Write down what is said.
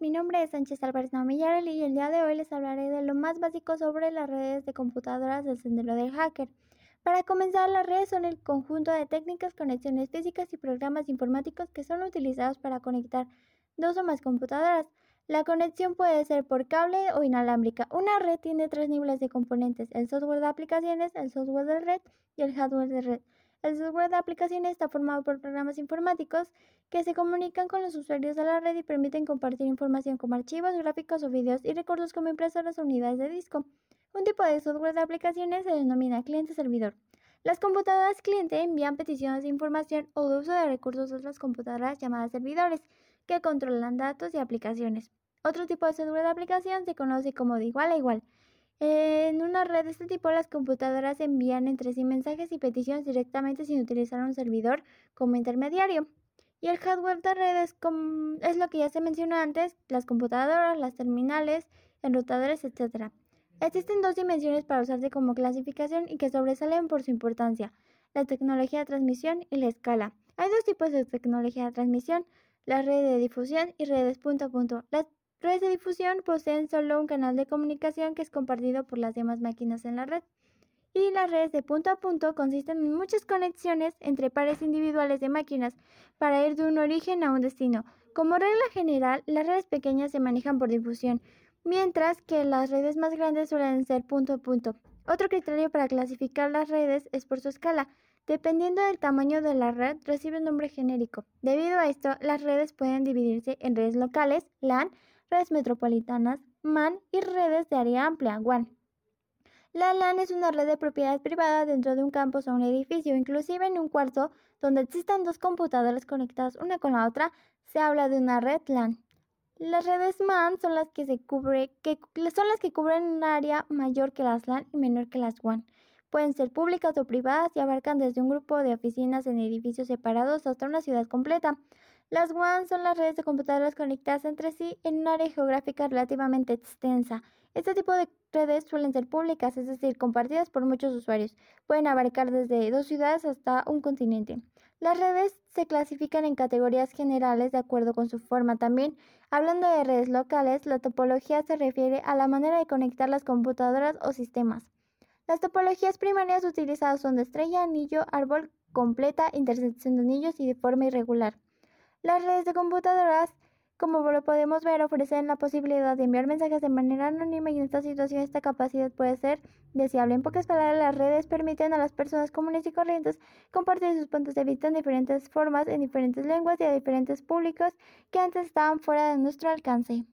mi nombre es Sánchez Álvarez Namillarel y el día de hoy les hablaré de lo más básico sobre las redes de computadoras del sendero del hacker. Para comenzar, las redes son el conjunto de técnicas, conexiones físicas y programas informáticos que son utilizados para conectar dos o más computadoras. La conexión puede ser por cable o inalámbrica. Una red tiene tres niveles de componentes, el software de aplicaciones, el software de red y el hardware de red. El software de aplicaciones está formado por programas informáticos que se comunican con los usuarios de la red y permiten compartir información como archivos, gráficos o videos y recursos como impresoras o unidades de disco. Un tipo de software de aplicaciones se denomina cliente-servidor. Las computadoras cliente envían peticiones de información o de uso de recursos a otras computadoras llamadas servidores, que controlan datos y aplicaciones. Otro tipo de software de aplicación se conoce como de igual a igual. En una red de este tipo, las computadoras envían entre sí mensajes y peticiones directamente sin utilizar un servidor como intermediario. Y el hardware de red es, lo que ya se mencionó antes, las computadoras, las terminales, enrutadores, etc. Existen dos dimensiones para usarse como clasificación y que sobresalen por su importancia, la tecnología de transmisión y la escala. Hay dos tipos de tecnología de transmisión, la red de difusión y redes punto a punto. Redes de difusión poseen solo un canal de comunicación que es compartido por las demás máquinas en la red. Y las redes de punto a punto consisten en muchas conexiones entre pares individuales de máquinas para ir de un origen a un destino. Como regla general, las redes pequeñas se manejan por difusión, mientras que las redes más grandes suelen ser punto a punto. Otro criterio para clasificar las redes es por su escala. Dependiendo del tamaño de la red, recibe un nombre genérico. Debido a esto, las redes pueden dividirse en redes locales, LAN, redes metropolitanas, MAN y redes de área amplia, WAN. La LAN es una red de propiedad privada dentro de un campus o un edificio, inclusive en un cuarto donde existan dos computadoras conectadas una con la otra, se habla de una red LAN. Las redes MAN son las que, se que son las que cubren un área mayor que las LAN y menor que las WAN. Pueden ser públicas o privadas y abarcan desde un grupo de oficinas en edificios separados hasta una ciudad completa. Las WAN son las redes de computadoras conectadas entre sí en un área geográfica relativamente extensa. Este tipo de redes suelen ser públicas, es decir, compartidas por muchos usuarios. Pueden abarcar desde dos ciudades hasta un continente. Las redes se clasifican en categorías generales de acuerdo con su forma también. Hablando de redes locales, la topología se refiere a la manera de conectar las computadoras o sistemas. Las topologías primarias utilizadas son de estrella, anillo, árbol, completa, intersección de anillos y de forma irregular. Las redes de computadoras, como lo podemos ver, ofrecen la posibilidad de enviar mensajes de manera anónima y en esta situación esta capacidad puede ser deseable. En pocas palabras, las redes permiten a las personas comunes y corrientes compartir sus puntos de vista en diferentes formas, en diferentes lenguas y a diferentes públicos que antes estaban fuera de nuestro alcance.